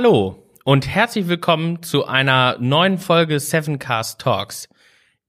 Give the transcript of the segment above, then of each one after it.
Hallo und herzlich willkommen zu einer neuen Folge Sevencast Talks.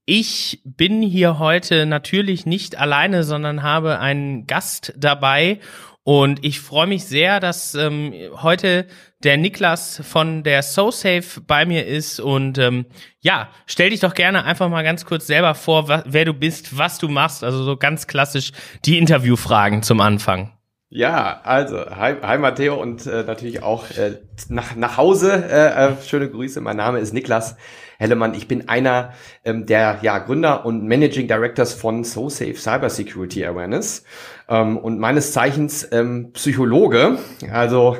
Ich bin hier heute natürlich nicht alleine, sondern habe einen Gast dabei und ich freue mich sehr, dass ähm, heute der Niklas von der SoSafe bei mir ist und ähm, ja, stell dich doch gerne einfach mal ganz kurz selber vor, wer du bist, was du machst, also so ganz klassisch die Interviewfragen zum Anfang. Ja, also, hi, hi Matteo und äh, natürlich auch äh, nach, nach Hause. Äh, äh, schöne Grüße, mein Name ist Niklas Hellemann. Ich bin einer ähm, der ja, Gründer und Managing Directors von SoSafe Cybersecurity Awareness ähm, und meines Zeichens ähm, Psychologe. Also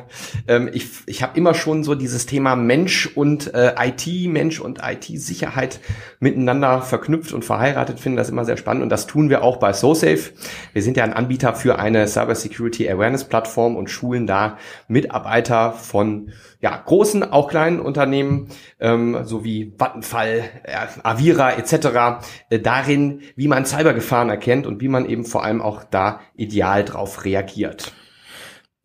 ähm, ich, ich habe immer schon so dieses Thema Mensch und äh, IT, Mensch und IT-Sicherheit miteinander verknüpft und verheiratet, finde das immer sehr spannend und das tun wir auch bei SoSafe. Wir sind ja ein Anbieter für eine Cybersecurity Awareness Plattform und schulen da Mitarbeiter von ja, großen, auch kleinen Unternehmen, ähm, sowie Vattenfall, äh, Avira etc. Äh, darin, wie man Cybergefahren erkennt und wie man eben vor allem auch da ideal drauf reagiert.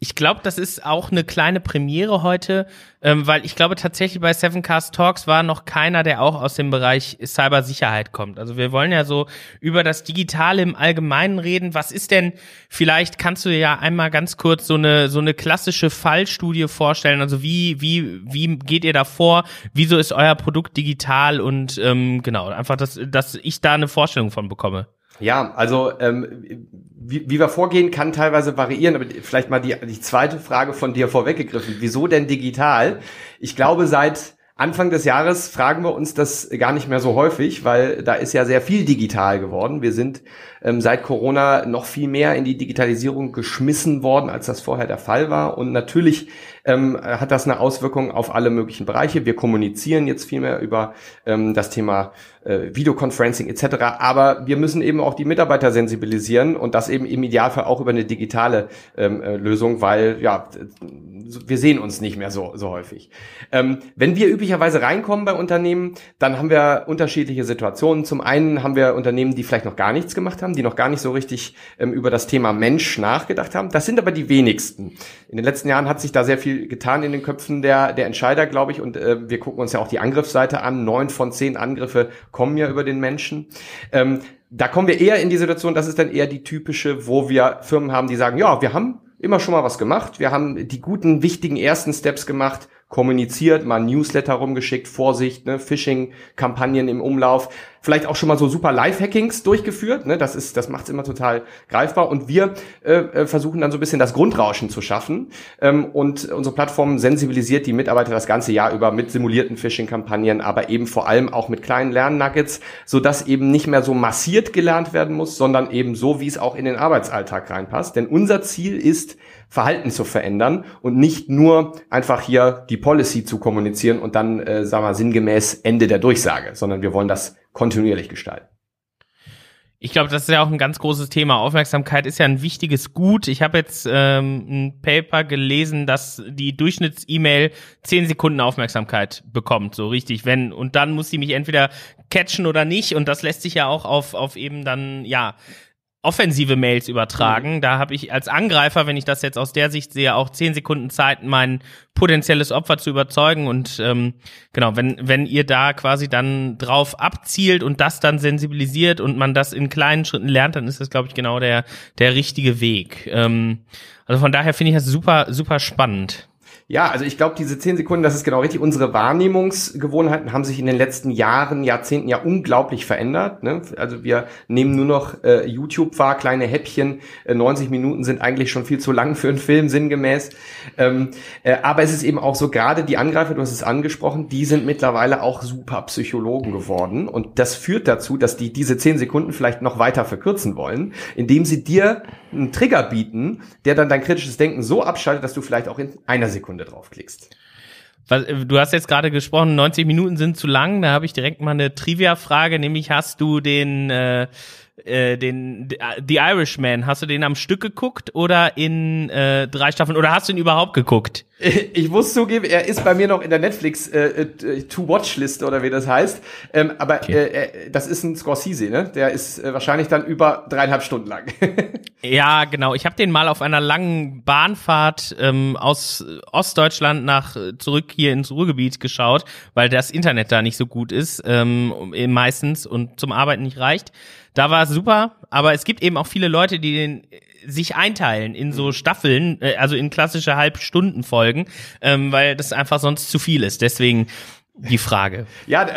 Ich glaube, das ist auch eine kleine Premiere heute, ähm, weil ich glaube tatsächlich bei Seven Cast Talks war noch keiner, der auch aus dem Bereich Cybersicherheit kommt. Also wir wollen ja so über das Digitale im Allgemeinen reden. Was ist denn, vielleicht kannst du ja einmal ganz kurz so eine, so eine klassische Fallstudie vorstellen. Also wie, wie, wie geht ihr da vor? Wieso ist euer Produkt digital? Und ähm, genau, einfach, dass, dass ich da eine Vorstellung von bekomme. Ja, also ähm, wie, wie wir vorgehen, kann teilweise variieren, aber vielleicht mal die, die zweite Frage von dir vorweggegriffen. Wieso denn digital? Ich glaube, seit Anfang des Jahres fragen wir uns das gar nicht mehr so häufig, weil da ist ja sehr viel digital geworden. Wir sind ähm, seit Corona noch viel mehr in die Digitalisierung geschmissen worden, als das vorher der Fall war. Und natürlich ähm, hat das eine Auswirkung auf alle möglichen Bereiche. Wir kommunizieren jetzt viel mehr über ähm, das Thema äh, Videoconferencing etc. Aber wir müssen eben auch die Mitarbeiter sensibilisieren und das eben im Idealfall auch über eine digitale ähm, äh, Lösung, weil ja wir sehen uns nicht mehr so so häufig. Ähm, wenn wir üblicherweise reinkommen bei Unternehmen, dann haben wir unterschiedliche Situationen. Zum einen haben wir Unternehmen, die vielleicht noch gar nichts gemacht haben, die noch gar nicht so richtig ähm, über das Thema Mensch nachgedacht haben. Das sind aber die wenigsten. In den letzten Jahren hat sich da sehr viel getan in den Köpfen der, der Entscheider, glaube ich. Und äh, wir gucken uns ja auch die Angriffsseite an. Neun von zehn Angriffe kommen ja über den Menschen. Ähm, da kommen wir eher in die Situation, das ist dann eher die typische, wo wir Firmen haben, die sagen, ja, wir haben immer schon mal was gemacht. Wir haben die guten, wichtigen ersten Steps gemacht kommuniziert, mal Newsletter rumgeschickt, Vorsicht, ne, Phishing-Kampagnen im Umlauf, vielleicht auch schon mal so super Live-Hackings durchgeführt, ne, das ist, das macht es immer total greifbar. Und wir äh, äh, versuchen dann so ein bisschen das Grundrauschen zu schaffen ähm, und unsere Plattform sensibilisiert die Mitarbeiter das ganze Jahr über mit simulierten Phishing-Kampagnen, aber eben vor allem auch mit kleinen Lernnuggets, so dass eben nicht mehr so massiert gelernt werden muss, sondern eben so, wie es auch in den Arbeitsalltag reinpasst, denn unser Ziel ist, Verhalten zu verändern und nicht nur einfach hier die Policy zu kommunizieren und dann, äh, sagen wir, sinngemäß Ende der Durchsage, sondern wir wollen das kontinuierlich gestalten. Ich glaube, das ist ja auch ein ganz großes Thema. Aufmerksamkeit ist ja ein wichtiges Gut. Ich habe jetzt ähm, ein Paper gelesen, dass die Durchschnitts-E-Mail zehn Sekunden Aufmerksamkeit bekommt, so richtig. Wenn und dann muss sie mich entweder catchen oder nicht. Und das lässt sich ja auch auf auf eben dann ja offensive Mails übertragen. Mhm. Da habe ich als Angreifer, wenn ich das jetzt aus der Sicht sehe, auch zehn Sekunden Zeit, mein potenzielles Opfer zu überzeugen. Und ähm, genau, wenn, wenn ihr da quasi dann drauf abzielt und das dann sensibilisiert und man das in kleinen Schritten lernt, dann ist das, glaube ich, genau der, der richtige Weg. Ähm, also von daher finde ich das super, super spannend. Ja, also ich glaube, diese zehn Sekunden, das ist genau richtig. Unsere Wahrnehmungsgewohnheiten haben sich in den letzten Jahren, Jahrzehnten ja unglaublich verändert. Ne? Also wir nehmen nur noch äh, YouTube wahr, kleine Häppchen. Äh, 90 Minuten sind eigentlich schon viel zu lang für einen Film, sinngemäß. Ähm, äh, aber es ist eben auch so, gerade die Angreifer, du hast es angesprochen, die sind mittlerweile auch super Psychologen geworden. Und das führt dazu, dass die diese zehn Sekunden vielleicht noch weiter verkürzen wollen, indem sie dir einen Trigger bieten, der dann dein kritisches Denken so abschaltet, dass du vielleicht auch in einer Sekunde Sekunde draufklickst. Äh, du hast jetzt gerade gesprochen, 90 Minuten sind zu lang. Da habe ich direkt mal eine Trivia-Frage, nämlich hast du den äh, äh, den The Irishman, hast du den am Stück geguckt oder in äh, drei Staffeln oder hast du ihn überhaupt geguckt? Ich muss zugeben, er ist bei mir noch in der Netflix äh, äh, To-Watch-Liste oder wie das heißt. Ähm, aber okay. äh, das ist ein Scorsese, ne? Der ist äh, wahrscheinlich dann über dreieinhalb Stunden lang. ja, genau. Ich habe den mal auf einer langen Bahnfahrt ähm, aus Ostdeutschland nach zurück hier ins Ruhrgebiet geschaut, weil das Internet da nicht so gut ist, ähm, meistens und zum Arbeiten nicht reicht. Da war es super, aber es gibt eben auch viele Leute, die den sich einteilen in so mhm. Staffeln, äh, also in klassische Halbstundenfolgen, ähm, weil das einfach sonst zu viel ist. Deswegen die Frage. Ja,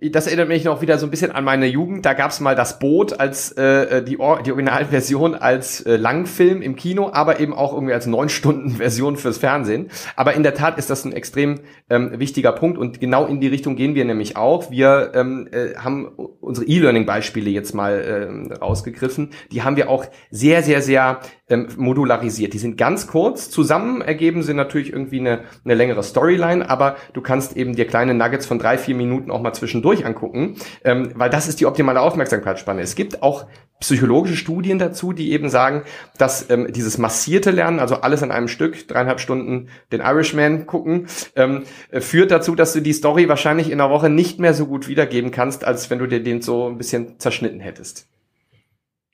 das erinnert mich noch wieder so ein bisschen an meine Jugend. Da gab's mal das Boot als äh, die, die Originalversion als äh, Langfilm im Kino, aber eben auch irgendwie als neun Stunden Version fürs Fernsehen. Aber in der Tat ist das ein extrem ähm, wichtiger Punkt und genau in die Richtung gehen wir nämlich auch. Wir ähm, äh, haben unsere E-Learning-Beispiele jetzt mal ähm, rausgegriffen. Die haben wir auch sehr, sehr, sehr ähm, modularisiert. Die sind ganz kurz. Zusammen ergeben sie natürlich irgendwie eine, eine längere Storyline, aber du kannst eben dir kleine Nuggets von drei, vier Minuten auch mal zwischendurch angucken, ähm, weil das ist die optimale Aufmerksamkeitsspanne. Es gibt auch psychologische Studien dazu, die eben sagen, dass ähm, dieses massierte Lernen, also alles in einem Stück, dreieinhalb Stunden den Irishman gucken, ähm, führt dazu, dass du die Story wahrscheinlich in einer Woche nicht mehr so gut wiedergeben kannst, als wenn du dir den so ein bisschen zerschnitten hättest.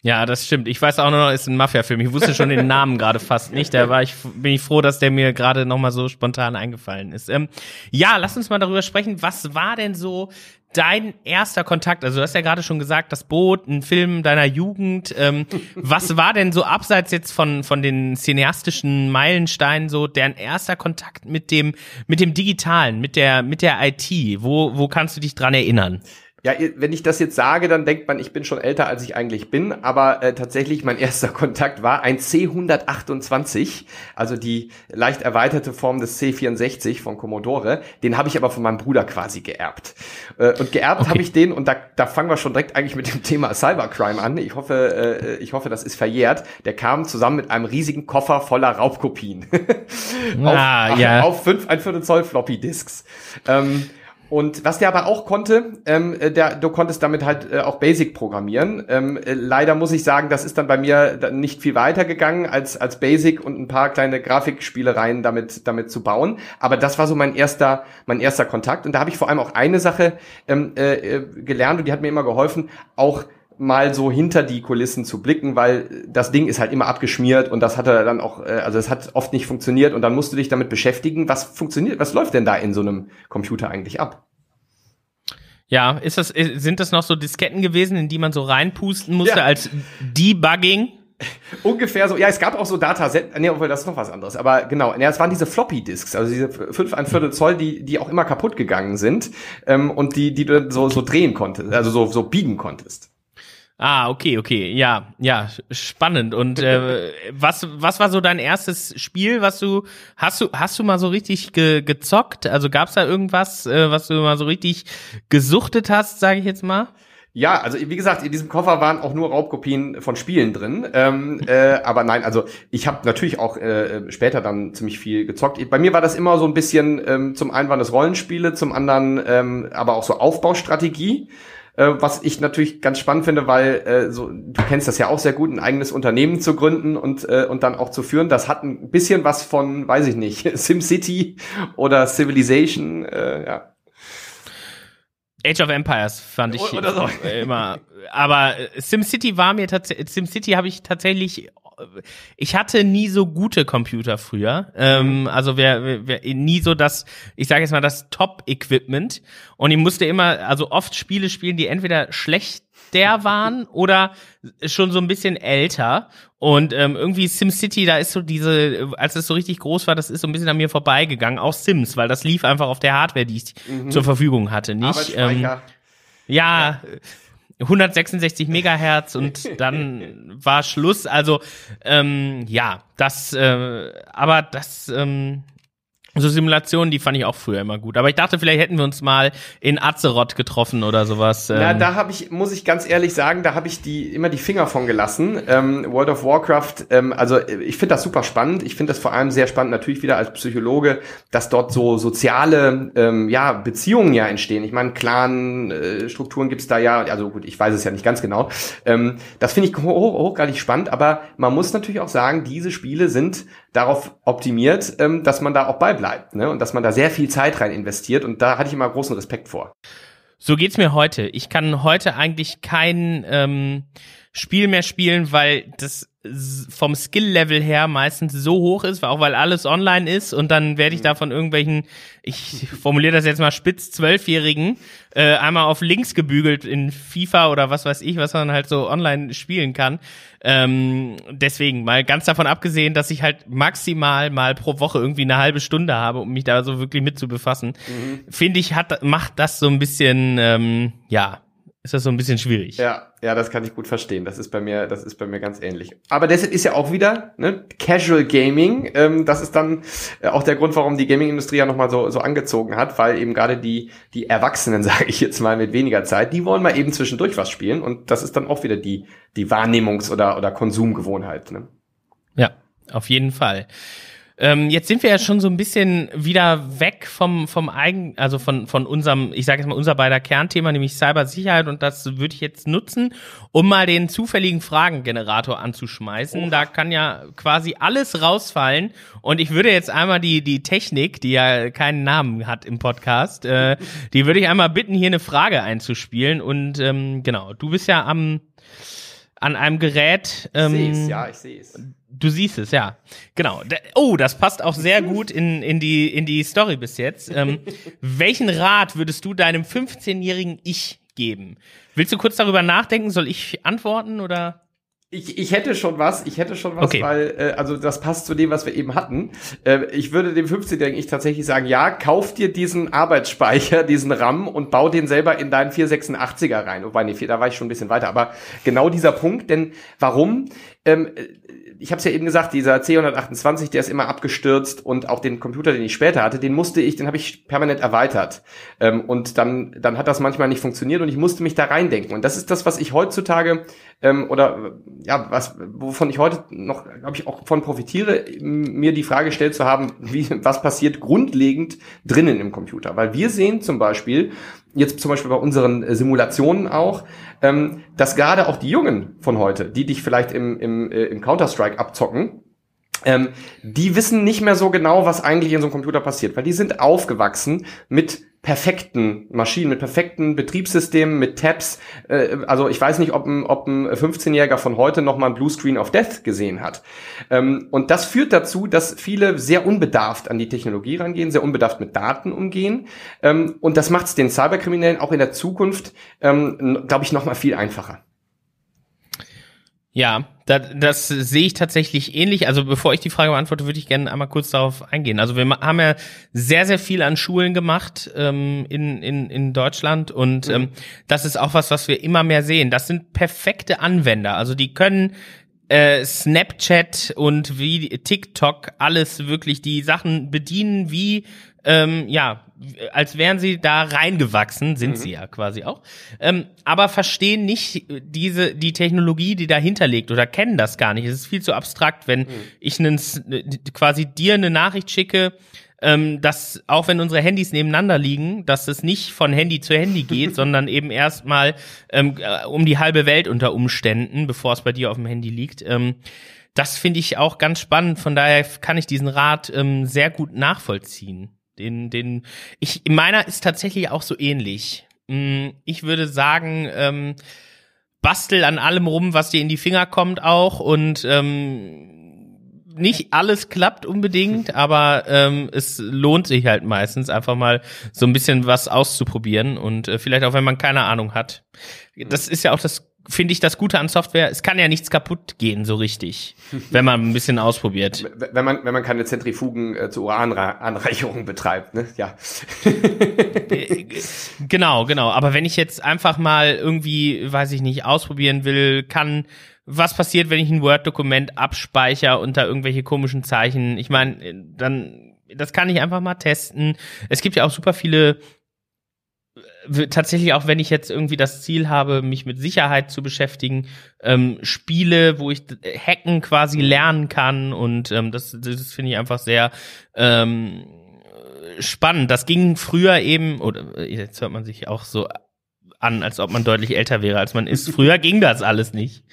Ja, das stimmt. Ich weiß auch nur noch, ist ein Mafia-Film. Ich wusste schon den Namen gerade fast nicht. Da war ich, bin ich froh, dass der mir gerade noch mal so spontan eingefallen ist. Ähm, ja, lass uns mal darüber sprechen. Was war denn so dein erster Kontakt? Also du hast ja gerade schon gesagt, das Boot, ein Film deiner Jugend. Ähm, was war denn so abseits jetzt von von den cineastischen Meilensteinen so dein erster Kontakt mit dem mit dem Digitalen, mit der mit der IT? Wo wo kannst du dich dran erinnern? Ja, wenn ich das jetzt sage, dann denkt man, ich bin schon älter, als ich eigentlich bin. Aber äh, tatsächlich, mein erster Kontakt war ein C128, also die leicht erweiterte Form des C64 von Commodore. Den habe ich aber von meinem Bruder quasi geerbt. Äh, und geerbt okay. habe ich den, und da, da fangen wir schon direkt eigentlich mit dem Thema Cybercrime an. Ich hoffe, äh, ich hoffe, das ist verjährt. Der kam zusammen mit einem riesigen Koffer voller Raubkopien. ah, auf, ja. auf fünf ein Viertel Zoll Floppy Disks. Ähm, und was der aber auch konnte, ähm, äh, der, du konntest damit halt äh, auch Basic programmieren. Ähm, äh, leider muss ich sagen, das ist dann bei mir nicht viel weiter gegangen als als Basic und ein paar kleine Grafikspielereien damit damit zu bauen. Aber das war so mein erster mein erster Kontakt. Und da habe ich vor allem auch eine Sache ähm, äh, äh gelernt und die hat mir immer geholfen, auch mal so hinter die Kulissen zu blicken, weil das Ding ist halt immer abgeschmiert und das hat er dann auch, äh, also es hat oft nicht funktioniert und dann musst du dich damit beschäftigen, was funktioniert, was läuft denn da in so einem Computer eigentlich ab? Ja, ist das, sind das noch so Disketten gewesen, in die man so reinpusten musste ja. als Debugging? Ungefähr so, ja, es gab auch so Dataset, nee, obwohl das ist noch was anderes, aber genau, ja, es waren diese Floppy Disks, also diese fünf ein Viertel Zoll, die, die auch immer kaputt gegangen sind ähm, und die, die du so, so drehen konntest, also so, so biegen konntest. Ah, okay, okay, ja, ja, spannend. Und äh, was, was war so dein erstes Spiel, was du hast du hast du mal so richtig ge, gezockt? Also gab's da irgendwas, äh, was du mal so richtig gesuchtet hast, sage ich jetzt mal? Ja, also wie gesagt, in diesem Koffer waren auch nur Raubkopien von Spielen drin. Ähm, äh, aber nein, also ich habe natürlich auch äh, später dann ziemlich viel gezockt. Bei mir war das immer so ein bisschen, ähm, zum einen waren das Rollenspiele, zum anderen ähm, aber auch so Aufbaustrategie äh, was ich natürlich ganz spannend finde, weil äh, so, du kennst das ja auch sehr gut, ein eigenes Unternehmen zu gründen und, äh, und dann auch zu führen. Das hat ein bisschen was von, weiß ich nicht, SimCity oder Civilization, äh, ja. Age of Empires fand ich so. immer. Aber äh, SimCity war mir tatsächlich, SimCity habe ich tatsächlich ich hatte nie so gute Computer früher. Ähm, also wer, wer, nie so das, ich sage jetzt mal, das Top-Equipment. Und ich musste immer, also oft Spiele spielen, die entweder schlecht der waren oder schon so ein bisschen älter. Und ähm, irgendwie SimCity, da ist so diese, als es so richtig groß war, das ist so ein bisschen an mir vorbeigegangen. Auch Sims, weil das lief einfach auf der Hardware, die ich mhm. zur Verfügung hatte. Nicht? Ähm, ja, ja, 166 Megahertz und dann war Schluss. Also ähm, ja, das, äh, aber das ähm, so Simulationen, die fand ich auch früher immer gut. Aber ich dachte, vielleicht hätten wir uns mal in Azeroth getroffen oder sowas. Na, ähm. da habe ich, muss ich ganz ehrlich sagen, da habe ich die immer die Finger von gelassen. Ähm, World of Warcraft, ähm, also ich finde das super spannend. Ich finde das vor allem sehr spannend, natürlich wieder als Psychologe, dass dort so soziale ähm, ja, Beziehungen ja entstehen. Ich meine, Clan-Strukturen äh, gibt's da ja, also gut, ich weiß es ja nicht ganz genau. Ähm, das finde ich hoch, hochgradig spannend, aber man muss natürlich auch sagen, diese Spiele sind darauf optimiert, ähm, dass man da auch beibleibt ne? und dass man da sehr viel Zeit rein investiert. Und da hatte ich immer großen Respekt vor. So geht's mir heute. Ich kann heute eigentlich kein ähm, Spiel mehr spielen, weil das vom Skill-Level her meistens so hoch ist, auch weil alles online ist und dann werde ich da von irgendwelchen, ich formuliere das jetzt mal spitz, Zwölfjährigen, äh, einmal auf links gebügelt in FIFA oder was weiß ich, was man halt so online spielen kann. Ähm, deswegen, mal ganz davon abgesehen, dass ich halt maximal mal pro Woche irgendwie eine halbe Stunde habe, um mich da so wirklich mit zu befassen, mhm. finde ich, hat, macht das so ein bisschen, ähm, ja, ist das so ein bisschen schwierig. Ja, ja, das kann ich gut verstehen. Das ist bei mir, das ist bei mir ganz ähnlich. Aber deshalb ist ja auch wieder ne, Casual Gaming. Ähm, das ist dann äh, auch der Grund, warum die Gaming-Industrie ja nochmal so so angezogen hat, weil eben gerade die die Erwachsenen, sage ich jetzt mal mit weniger Zeit, die wollen mal eben zwischendurch was spielen und das ist dann auch wieder die die Wahrnehmungs- oder oder Konsumgewohnheit. Ne? Ja, auf jeden Fall. Ähm, jetzt sind wir ja schon so ein bisschen wieder weg vom, vom eigen, also von, von unserem, ich sage jetzt mal, unser beider Kernthema, nämlich Cybersicherheit. Und das würde ich jetzt nutzen, um mal den zufälligen Fragengenerator anzuschmeißen. Oh. Da kann ja quasi alles rausfallen. Und ich würde jetzt einmal die, die Technik, die ja keinen Namen hat im Podcast, äh, die würde ich einmal bitten, hier eine Frage einzuspielen. Und ähm, genau, du bist ja am an einem Gerät. Ähm, ich sehe es, ja, ich sehe es Du siehst es, ja. Genau. Oh, das passt auch sehr gut in, in, die, in die Story bis jetzt. Ähm, welchen Rat würdest du deinem 15-jährigen Ich geben? Willst du kurz darüber nachdenken? Soll ich antworten oder? Ich, ich hätte schon was, ich hätte schon was, okay. weil, äh, also das passt zu dem, was wir eben hatten. Äh, ich würde dem 15-Jährigen ich tatsächlich sagen, ja, kauf dir diesen Arbeitsspeicher, diesen RAM und bau den selber in deinen 486er rein. Wobei, nee, da war ich schon ein bisschen weiter. Aber genau dieser Punkt, denn warum? Ähm, ich habe es ja eben gesagt, dieser C128, der ist immer abgestürzt und auch den Computer, den ich später hatte, den musste ich, den habe ich permanent erweitert. Ähm, und dann, dann hat das manchmal nicht funktioniert und ich musste mich da reindenken. Und das ist das, was ich heutzutage ähm, oder ja, was, wovon ich heute noch, glaube ich, auch von profitiere, mir die Frage gestellt zu haben, wie, was passiert grundlegend drinnen im Computer. Weil wir sehen zum Beispiel, jetzt zum Beispiel bei unseren äh, Simulationen auch, ähm, dass gerade auch die Jungen von heute, die dich vielleicht im, im, äh, im Counter-Strike abzocken, ähm, die wissen nicht mehr so genau, was eigentlich in so einem Computer passiert, weil die sind aufgewachsen mit perfekten Maschinen, mit perfekten Betriebssystemen, mit Tabs. Äh, also ich weiß nicht, ob ein, ob ein 15-Jähriger von heute noch mal ein Bluescreen of Death gesehen hat. Ähm, und das führt dazu, dass viele sehr unbedarft an die Technologie rangehen, sehr unbedarft mit Daten umgehen. Ähm, und das macht es den Cyberkriminellen auch in der Zukunft, ähm, glaube ich, noch mal viel einfacher. Ja, das, das sehe ich tatsächlich ähnlich. Also bevor ich die Frage beantworte, würde ich gerne einmal kurz darauf eingehen. Also wir haben ja sehr, sehr viel an Schulen gemacht ähm, in, in, in Deutschland und mhm. ähm, das ist auch was, was wir immer mehr sehen. Das sind perfekte Anwender. Also die können äh, Snapchat und wie TikTok alles wirklich die Sachen bedienen wie ähm, ja als wären sie da reingewachsen, sind mhm. sie ja quasi auch, ähm, aber verstehen nicht diese die Technologie, die dahinter liegt oder kennen das gar nicht. Es ist viel zu abstrakt, wenn mhm. ich einen, quasi dir eine Nachricht schicke, ähm, dass auch wenn unsere Handys nebeneinander liegen, dass es nicht von Handy zu Handy geht, sondern eben erstmal ähm, äh, um die halbe Welt unter Umständen, bevor es bei dir auf dem Handy liegt. Ähm, das finde ich auch ganz spannend. Von daher kann ich diesen Rat ähm, sehr gut nachvollziehen. Den, den, ich, meiner ist tatsächlich auch so ähnlich. Mm, ich würde sagen, ähm, bastel an allem rum, was dir in die Finger kommt auch und ähm, nicht alles klappt unbedingt, aber ähm, es lohnt sich halt meistens einfach mal so ein bisschen was auszuprobieren und äh, vielleicht auch wenn man keine Ahnung hat. Das ist ja auch das finde ich das Gute an Software, es kann ja nichts kaputt gehen so richtig, wenn man ein bisschen ausprobiert. Wenn man, wenn man keine Zentrifugen äh, zur Urananreicherung betreibt, ne? Ja. genau, genau. Aber wenn ich jetzt einfach mal irgendwie, weiß ich nicht, ausprobieren will, kann, was passiert, wenn ich ein Word-Dokument abspeichere unter irgendwelche komischen Zeichen? Ich meine, dann, das kann ich einfach mal testen. Es gibt ja auch super viele tatsächlich auch, wenn ich jetzt irgendwie das Ziel habe, mich mit Sicherheit zu beschäftigen, ähm, Spiele, wo ich Hacken quasi lernen kann und ähm, das, das finde ich einfach sehr ähm, spannend. Das ging früher eben, oder jetzt hört man sich auch so an, als ob man deutlich älter wäre, als man ist. Früher ging das alles nicht.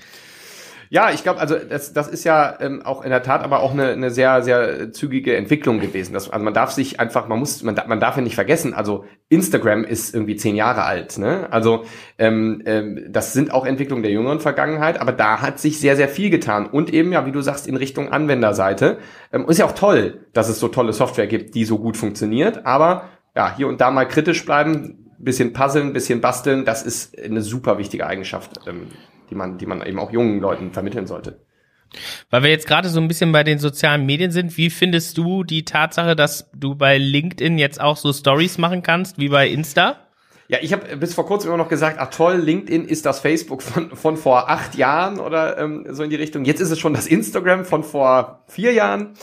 Ja, ich glaube, also das, das ist ja ähm, auch in der Tat aber auch eine, eine sehr, sehr zügige Entwicklung gewesen. Das, also man darf sich einfach, man muss, man, man darf ja nicht vergessen, also Instagram ist irgendwie zehn Jahre alt. Ne? Also ähm, ähm, das sind auch Entwicklungen der jüngeren Vergangenheit, aber da hat sich sehr, sehr viel getan. Und eben, ja, wie du sagst, in Richtung Anwenderseite. Ähm, ist ja auch toll, dass es so tolle Software gibt, die so gut funktioniert, aber ja, hier und da mal kritisch bleiben, bisschen puzzeln, bisschen basteln, das ist eine super wichtige Eigenschaft. Ähm, die man, die man eben auch jungen Leuten vermitteln sollte. Weil wir jetzt gerade so ein bisschen bei den sozialen Medien sind, wie findest du die Tatsache, dass du bei LinkedIn jetzt auch so Stories machen kannst wie bei Insta? Ja, ich habe bis vor kurzem immer noch gesagt, ach toll, LinkedIn ist das Facebook von, von vor acht Jahren oder ähm, so in die Richtung. Jetzt ist es schon das Instagram von vor vier Jahren.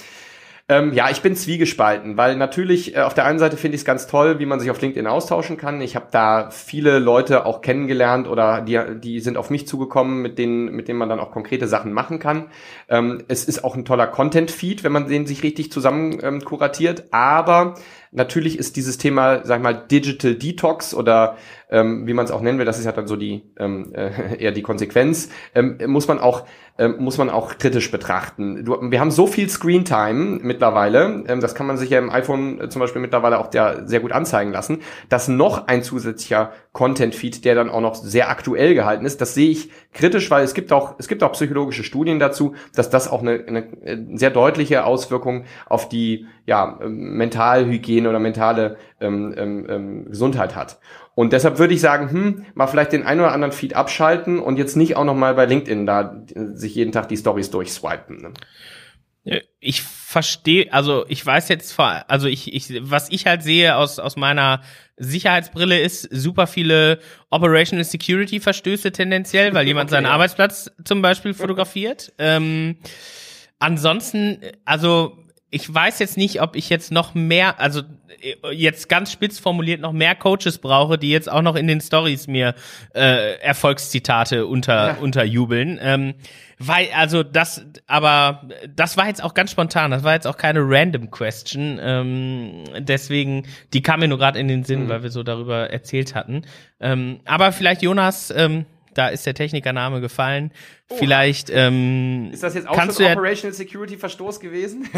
Ähm, ja, ich bin zwiegespalten, weil natürlich äh, auf der einen Seite finde ich es ganz toll, wie man sich auf LinkedIn austauschen kann. Ich habe da viele Leute auch kennengelernt oder die, die sind auf mich zugekommen, mit denen, mit denen man dann auch konkrete Sachen machen kann. Ähm, es ist auch ein toller Content-Feed, wenn man den sich richtig zusammen ähm, kuratiert, aber Natürlich ist dieses Thema, sag ich mal, Digital Detox oder ähm, wie man es auch nennen will, das ist ja dann so die ähm, äh, eher die Konsequenz, ähm, muss man auch ähm, muss man auch kritisch betrachten. Du, wir haben so viel Screentime mittlerweile, ähm, das kann man sich ja im iPhone äh, zum Beispiel mittlerweile auch der, sehr gut anzeigen lassen, dass noch ein zusätzlicher Content-Feed, der dann auch noch sehr aktuell gehalten ist, das sehe ich kritisch, weil es gibt auch es gibt auch psychologische Studien dazu, dass das auch eine, eine äh, sehr deutliche Auswirkung auf die ja, Mentalhygiene oder mentale ähm, ähm, ähm, Gesundheit hat. Und deshalb würde ich sagen, hm, mal vielleicht den einen oder anderen Feed abschalten und jetzt nicht auch noch mal bei LinkedIn da sich jeden Tag die Stories durchswipen. Ne? Ich verstehe, also ich weiß jetzt, also ich, ich, was ich halt sehe aus, aus meiner Sicherheitsbrille ist super viele Operational Security Verstöße tendenziell, weil jemand okay, seinen. Arbeitsplatz zum Beispiel fotografiert. Ähm, ansonsten, also ich weiß jetzt nicht, ob ich jetzt noch mehr, also äh, jetzt ganz spitz formuliert noch mehr Coaches brauche, die jetzt auch noch in den Stories mir äh, Erfolgszitate unter ja. unterjubeln. Ähm, weil, also das, aber das war jetzt auch ganz spontan, das war jetzt auch keine random Question. Ähm, deswegen, die kam mir nur gerade in den Sinn, mhm. weil wir so darüber erzählt hatten. Ähm, aber vielleicht, Jonas, ähm, da ist der Technikername gefallen. Oh. Vielleicht ähm, ist das jetzt auch kannst schon ein Operational Security Verstoß gewesen?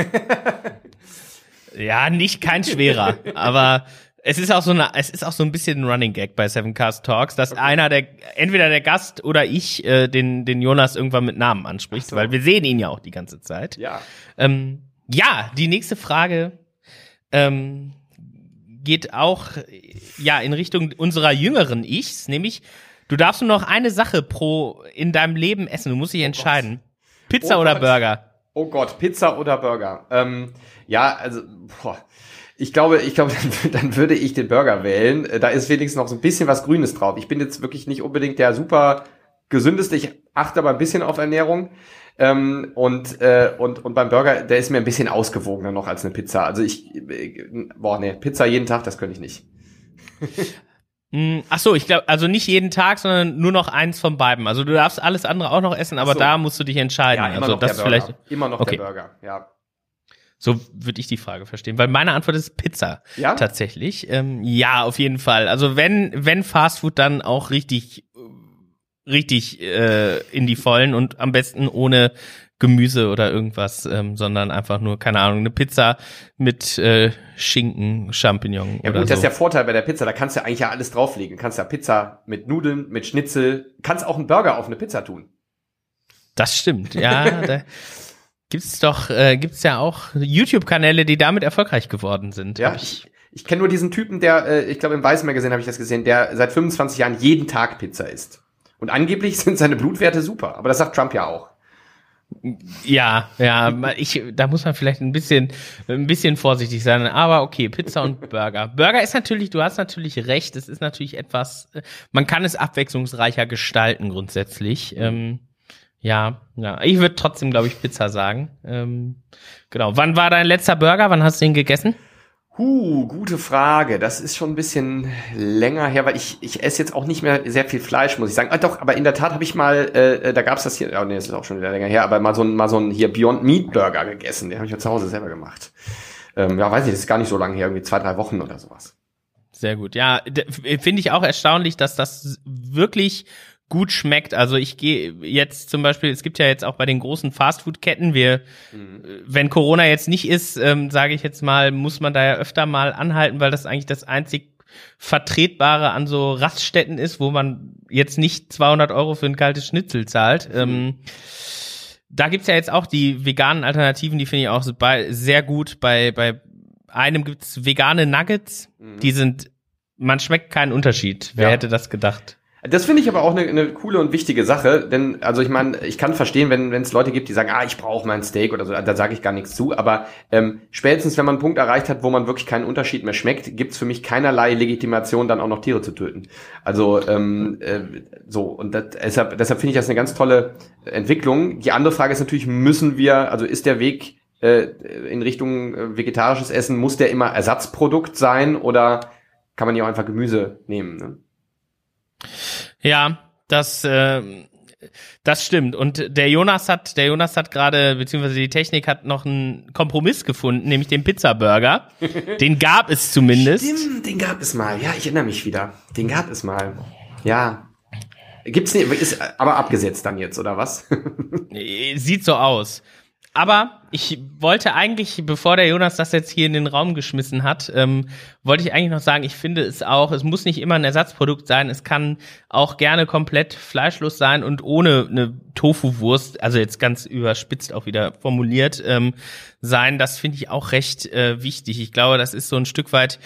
ja, nicht kein schwerer, aber es ist auch so eine, es ist auch so ein bisschen ein Running Gag bei Seven Cast Talks, dass okay. einer der, entweder der Gast oder ich äh, den den Jonas irgendwann mit Namen anspricht, so. weil wir sehen ihn ja auch die ganze Zeit. Ja. Ähm, ja, die nächste Frage ähm, geht auch ja in Richtung unserer jüngeren Ichs, nämlich Du darfst nur noch eine Sache pro in deinem Leben essen. Du musst dich oh entscheiden. Oh Pizza oh oder Gott. Burger? Oh Gott, Pizza oder Burger? Ähm, ja, also boah. Ich glaube, ich glaube, dann würde ich den Burger wählen. Da ist wenigstens noch so ein bisschen was Grünes drauf. Ich bin jetzt wirklich nicht unbedingt der super gesündeste. Ich achte aber ein bisschen auf Ernährung. Ähm, und, äh, und, und beim Burger, der ist mir ein bisschen ausgewogener noch als eine Pizza. Also ich, äh, boah, nee, Pizza jeden Tag, das könnte ich nicht. Hm, ach so, ich glaube, also nicht jeden Tag, sondern nur noch eins von beiden. Also du darfst alles andere auch noch essen, aber so. da musst du dich entscheiden. Ja, immer also noch das der Burger. vielleicht immer noch okay. der Burger, ja. So würde ich die Frage verstehen, weil meine Antwort ist Pizza. Ja. Tatsächlich. Ähm, ja, auf jeden Fall. Also wenn wenn Fastfood dann auch richtig richtig äh, in die Vollen und am besten ohne Gemüse oder irgendwas, ähm, sondern einfach nur, keine Ahnung, eine Pizza mit äh, Schinken, Champignon. Ja gut, so. das ist der Vorteil bei der Pizza, da kannst du eigentlich ja alles drauflegen. Du kannst ja Pizza mit Nudeln, mit Schnitzel, kannst auch einen Burger auf eine Pizza tun. Das stimmt, ja. da gibt's doch, äh, gibt's ja auch YouTube-Kanäle, die damit erfolgreich geworden sind. Ja, ich, ich kenne nur diesen Typen, der, äh, ich glaube im Weiß Magazine habe ich das gesehen, der seit 25 Jahren jeden Tag Pizza isst. Und angeblich sind seine Blutwerte super, aber das sagt Trump ja auch. Ja, ja, ich, da muss man vielleicht ein bisschen, ein bisschen vorsichtig sein. Aber okay, Pizza und Burger. Burger ist natürlich, du hast natürlich recht. Es ist natürlich etwas, man kann es abwechslungsreicher gestalten grundsätzlich. Ähm, ja, ja. Ich würde trotzdem, glaube ich, Pizza sagen. Ähm, genau. Wann war dein letzter Burger? Wann hast du ihn gegessen? Huh, gute Frage. Das ist schon ein bisschen länger her, weil ich, ich esse jetzt auch nicht mehr sehr viel Fleisch, muss ich sagen. Ah, doch, aber in der Tat habe ich mal, äh, äh da gab's das hier, oh nee, das ist auch schon wieder länger her, aber mal so ein, mal so ein hier Beyond Meat Burger gegessen. Den habe ich ja zu Hause selber gemacht. Ähm, ja, weiß nicht, das ist gar nicht so lange her, irgendwie zwei, drei Wochen oder sowas. Sehr gut. Ja, finde ich auch erstaunlich, dass das wirklich gut schmeckt. Also ich gehe jetzt zum Beispiel, es gibt ja jetzt auch bei den großen Fastfood-Ketten, wir, mhm. wenn Corona jetzt nicht ist, ähm, sage ich jetzt mal, muss man da ja öfter mal anhalten, weil das eigentlich das einzig vertretbare an so Raststätten ist, wo man jetzt nicht 200 Euro für ein kaltes Schnitzel zahlt. Mhm. Ähm, da gibt's ja jetzt auch die veganen Alternativen, die finde ich auch sehr gut. Bei, bei einem gibt's vegane Nuggets, mhm. die sind, man schmeckt keinen Unterschied. Wer ja. hätte das gedacht? Das finde ich aber auch eine, eine coole und wichtige Sache, denn also ich meine, ich kann verstehen, wenn es Leute gibt, die sagen, ah, ich brauche mein Steak oder so, da sage ich gar nichts zu. Aber ähm, spätestens, wenn man einen Punkt erreicht hat, wo man wirklich keinen Unterschied mehr schmeckt, gibt's für mich keinerlei Legitimation, dann auch noch Tiere zu töten. Also ähm, äh, so und das, deshalb, deshalb finde ich das eine ganz tolle Entwicklung. Die andere Frage ist natürlich, müssen wir, also ist der Weg äh, in Richtung äh, vegetarisches Essen, muss der immer Ersatzprodukt sein oder kann man ja auch einfach Gemüse nehmen? Ne? Ja, das, äh, das stimmt. Und der Jonas hat, der Jonas hat gerade, beziehungsweise die Technik hat noch einen Kompromiss gefunden, nämlich den Pizzaburger. den gab es zumindest. Stimmt, den gab es mal. Ja, ich erinnere mich wieder. Den gab es mal. Ja. Gibt's nicht, ist aber abgesetzt dann jetzt, oder was? Sieht so aus. Aber ich wollte eigentlich, bevor der Jonas das jetzt hier in den Raum geschmissen hat, ähm, wollte ich eigentlich noch sagen, ich finde es auch, es muss nicht immer ein Ersatzprodukt sein, es kann auch gerne komplett fleischlos sein und ohne eine Tofu-Wurst, also jetzt ganz überspitzt auch wieder formuliert, ähm, sein. Das finde ich auch recht äh, wichtig. Ich glaube, das ist so ein Stück weit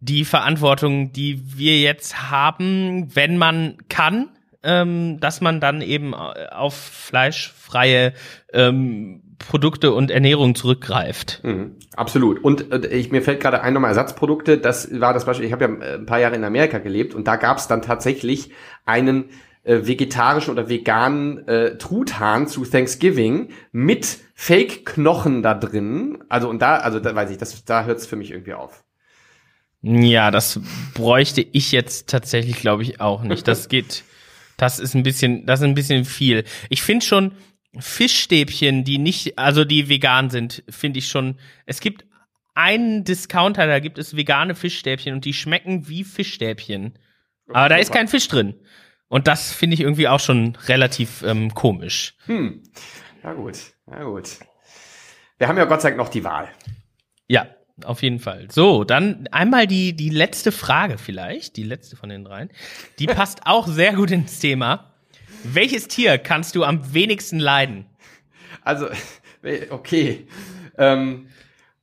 die Verantwortung, die wir jetzt haben, wenn man kann, ähm, dass man dann eben äh, auf fleischfreie ähm, Produkte und Ernährung zurückgreift. Mhm, absolut. Und äh, ich, mir fällt gerade ein nochmal Ersatzprodukte. Das war das Beispiel. Ich habe ja äh, ein paar Jahre in Amerika gelebt und da gab es dann tatsächlich einen äh, vegetarischen oder veganen äh, Truthahn zu Thanksgiving mit Fake-Knochen da drin. Also und da, also da weiß ich, das, da hört es für mich irgendwie auf. Ja, das bräuchte ich jetzt tatsächlich, glaube ich, auch nicht. Das geht. Das ist ein bisschen, das ist ein bisschen viel. Ich finde schon Fischstäbchen, die nicht, also die vegan sind, finde ich schon. Es gibt einen Discounter, da gibt es vegane Fischstäbchen und die schmecken wie Fischstäbchen. Aber da ist kein Fisch drin. Und das finde ich irgendwie auch schon relativ ähm, komisch. Hm. Ja gut, ja gut. Wir haben ja Gott sei Dank noch die Wahl. Ja, auf jeden Fall. So, dann einmal die, die letzte Frage vielleicht, die letzte von den dreien. Die passt auch sehr gut ins Thema. Welches Tier kannst du am wenigsten leiden? Also, okay. Ähm,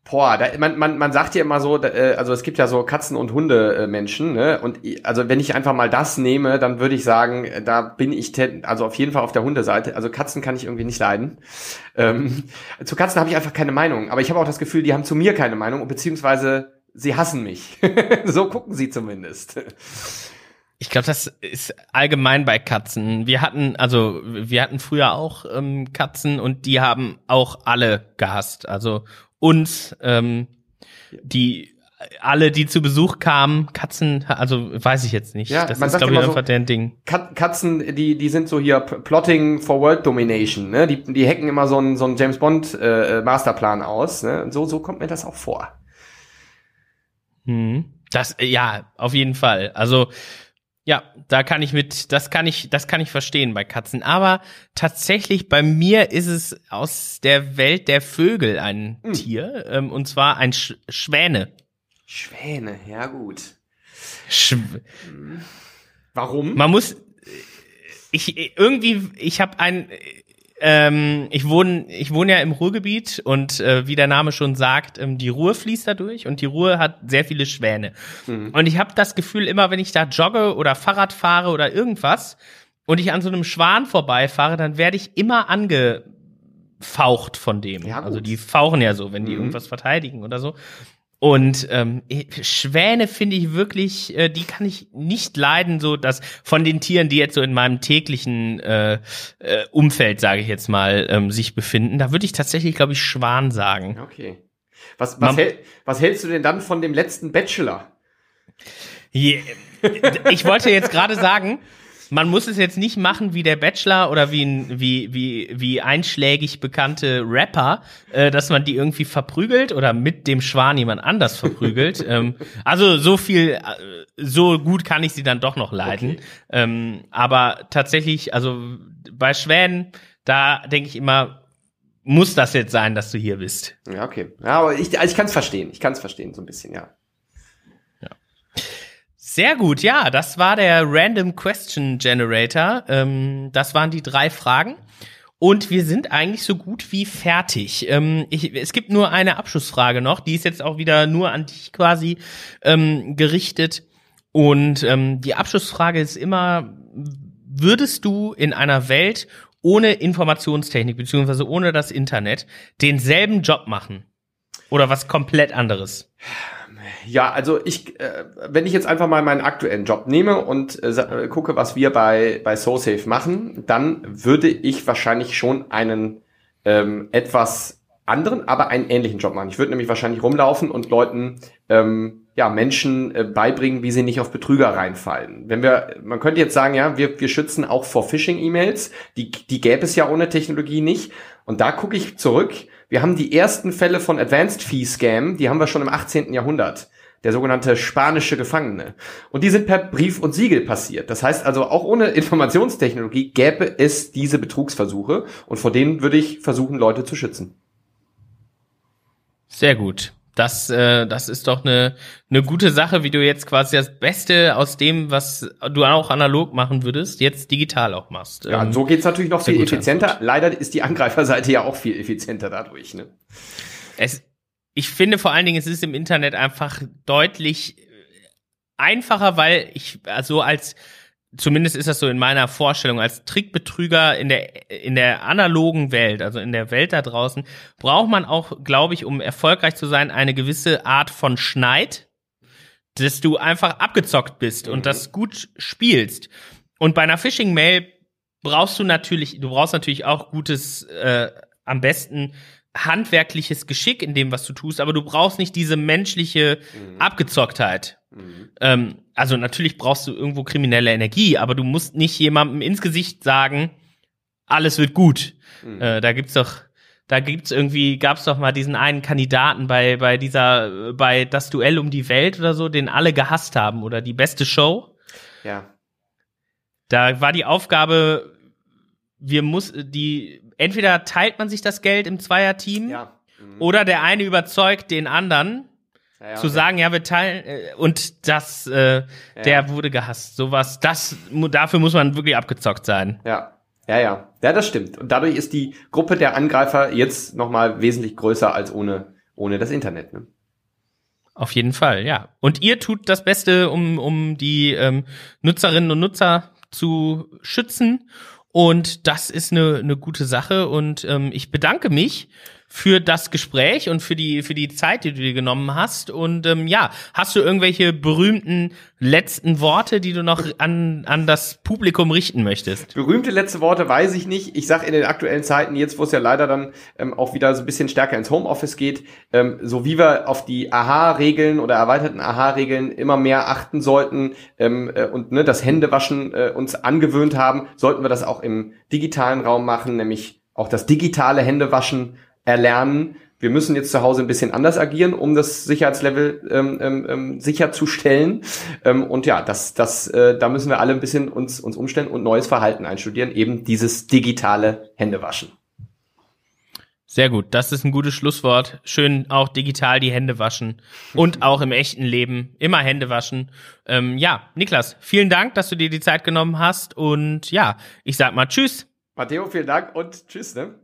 Boah, da, man, man, man sagt ja immer so, äh, also es gibt ja so Katzen- und Hunde-Menschen, ne? Und also wenn ich einfach mal das nehme, dann würde ich sagen, da bin ich also auf jeden Fall auf der Hundeseite. Also Katzen kann ich irgendwie nicht leiden. Ähm, zu Katzen habe ich einfach keine Meinung, aber ich habe auch das Gefühl, die haben zu mir keine Meinung, beziehungsweise sie hassen mich. so gucken sie zumindest. Ich glaube, das ist allgemein bei Katzen. Wir hatten, also wir hatten früher auch ähm, Katzen und die haben auch alle gehasst. Also uns, ähm, die alle, die zu Besuch kamen, Katzen, also weiß ich jetzt nicht. Ja, das ist, glaube ich, einfach so, deren Ding. Katzen, die, die sind so hier Plotting for World Domination, ne? Die, die hacken immer so einen, so einen James Bond äh, Masterplan aus, ne? Und so, so kommt mir das auch vor. Hm. Das, ja, auf jeden Fall. Also, ja, da kann ich mit, das kann ich, das kann ich verstehen bei Katzen. Aber tatsächlich bei mir ist es aus der Welt der Vögel ein mhm. Tier, ähm, und zwar ein Sch Schwäne. Schwäne, ja gut. Sch Warum? Man muss, ich irgendwie, ich habe ein, ähm, ich wohne, ich wohne ja im Ruhrgebiet und äh, wie der Name schon sagt, ähm, die Ruhr fließt da durch und die Ruhr hat sehr viele Schwäne. Mhm. Und ich habe das Gefühl, immer wenn ich da jogge oder Fahrrad fahre oder irgendwas und ich an so einem Schwan vorbeifahre, dann werde ich immer angefaucht von dem. Ja, also die fauchen ja so, wenn die mhm. irgendwas verteidigen oder so. Und ähm, Schwäne finde ich wirklich, äh, die kann ich nicht leiden, so dass von den Tieren, die jetzt so in meinem täglichen äh, äh, Umfeld, sage ich jetzt mal, ähm, sich befinden. Da würde ich tatsächlich, glaube ich, Schwan sagen. Okay. Was, was, hält, was hältst du denn dann von dem letzten Bachelor? Yeah. Ich wollte jetzt gerade sagen, man muss es jetzt nicht machen wie der Bachelor oder wie ein, wie, wie, wie einschlägig bekannte Rapper, äh, dass man die irgendwie verprügelt oder mit dem Schwan jemand anders verprügelt. ähm, also so viel, äh, so gut kann ich sie dann doch noch leiden. Okay. Ähm, aber tatsächlich, also bei Schwänen, da denke ich immer, muss das jetzt sein, dass du hier bist. Ja, okay. Ja, aber ich, also ich kann es verstehen. Ich kann es verstehen, so ein bisschen, ja. Sehr gut, ja, das war der Random Question Generator. Ähm, das waren die drei Fragen. Und wir sind eigentlich so gut wie fertig. Ähm, ich, es gibt nur eine Abschlussfrage noch, die ist jetzt auch wieder nur an dich quasi ähm, gerichtet. Und ähm, die Abschlussfrage ist immer, würdest du in einer Welt ohne Informationstechnik beziehungsweise ohne das Internet denselben Job machen? Oder was komplett anderes? Ja, also ich, äh, wenn ich jetzt einfach mal meinen aktuellen Job nehme und äh, äh gucke, was wir bei, bei SoSafe machen, dann würde ich wahrscheinlich schon einen ähm, etwas anderen, aber einen ähnlichen Job machen. Ich würde nämlich wahrscheinlich rumlaufen und Leuten, ähm, ja, Menschen äh, beibringen, wie sie nicht auf Betrüger reinfallen. Wenn wir, man könnte jetzt sagen, ja, wir, wir schützen auch vor Phishing-E-Mails, die, die gäbe es ja ohne Technologie nicht. Und da gucke ich zurück, wir haben die ersten Fälle von Advanced Fee Scam, die haben wir schon im 18. Jahrhundert. Der sogenannte spanische Gefangene. Und die sind per Brief und Siegel passiert. Das heißt also, auch ohne Informationstechnologie gäbe es diese Betrugsversuche. Und vor denen würde ich versuchen, Leute zu schützen. Sehr gut. Das, äh, das ist doch eine, eine gute Sache, wie du jetzt quasi das Beste aus dem, was du auch analog machen würdest, jetzt digital auch machst. Ja, und so geht's natürlich noch viel effizienter. Antwort. Leider ist die Angreiferseite ja auch viel effizienter dadurch. Ne? Es, ich finde vor allen Dingen, es ist im Internet einfach deutlich einfacher, weil ich also als zumindest ist das so in meiner Vorstellung, als Trickbetrüger in der, in der analogen Welt, also in der Welt da draußen, braucht man auch, glaube ich, um erfolgreich zu sein, eine gewisse Art von Schneid, dass du einfach abgezockt bist mhm. und das gut spielst. Und bei einer Phishing-Mail brauchst du natürlich, du brauchst natürlich auch gutes, äh, am besten handwerkliches Geschick in dem, was du tust, aber du brauchst nicht diese menschliche mhm. Abgezocktheit. Mhm. Ähm, also natürlich brauchst du irgendwo kriminelle Energie, aber du musst nicht jemandem ins Gesicht sagen, alles wird gut. Mhm. Äh, da gibt's doch, da gibt's irgendwie, gab's doch mal diesen einen Kandidaten bei bei dieser, bei das Duell um die Welt oder so, den alle gehasst haben oder die beste Show. Ja. Da war die Aufgabe, wir muss die entweder teilt man sich das Geld im Zweierteam ja. Mhm. oder der eine überzeugt den anderen ja, ja, zu sagen, ja, wir teilen äh, und das, äh, der wurde gehasst. Sowas, das dafür muss man wirklich abgezockt sein. Ja. Ja, ja. Ja, das stimmt. Und dadurch ist die Gruppe der Angreifer jetzt nochmal wesentlich größer als ohne, ohne das Internet. Ne? Auf jeden Fall, ja. Und ihr tut das Beste, um, um die ähm, Nutzerinnen und Nutzer zu schützen. Und das ist eine, eine gute Sache. Und ähm, ich bedanke mich für das Gespräch und für die, für die Zeit, die du dir genommen hast. Und ähm, ja, hast du irgendwelche berühmten letzten Worte, die du noch an, an das Publikum richten möchtest? Berühmte letzte Worte weiß ich nicht. Ich sag in den aktuellen Zeiten, jetzt wo es ja leider dann ähm, auch wieder so ein bisschen stärker ins Homeoffice geht, ähm, so wie wir auf die AHA-Regeln oder erweiterten AHA-Regeln immer mehr achten sollten ähm, äh, und ne, das Händewaschen äh, uns angewöhnt haben, sollten wir das auch im digitalen Raum machen, nämlich auch das digitale Händewaschen erlernen, wir müssen jetzt zu Hause ein bisschen anders agieren, um das Sicherheitslevel ähm, ähm, ähm, sicherzustellen. Ähm, und ja, das, das, äh, da müssen wir alle ein bisschen uns, uns umstellen und neues Verhalten einstudieren, eben dieses digitale Händewaschen. Sehr gut, das ist ein gutes Schlusswort. Schön auch digital die Hände waschen und auch im echten Leben immer Hände waschen. Ähm, ja, Niklas, vielen Dank, dass du dir die Zeit genommen hast und ja, ich sag mal Tschüss. Matteo, vielen Dank und Tschüss. Ne?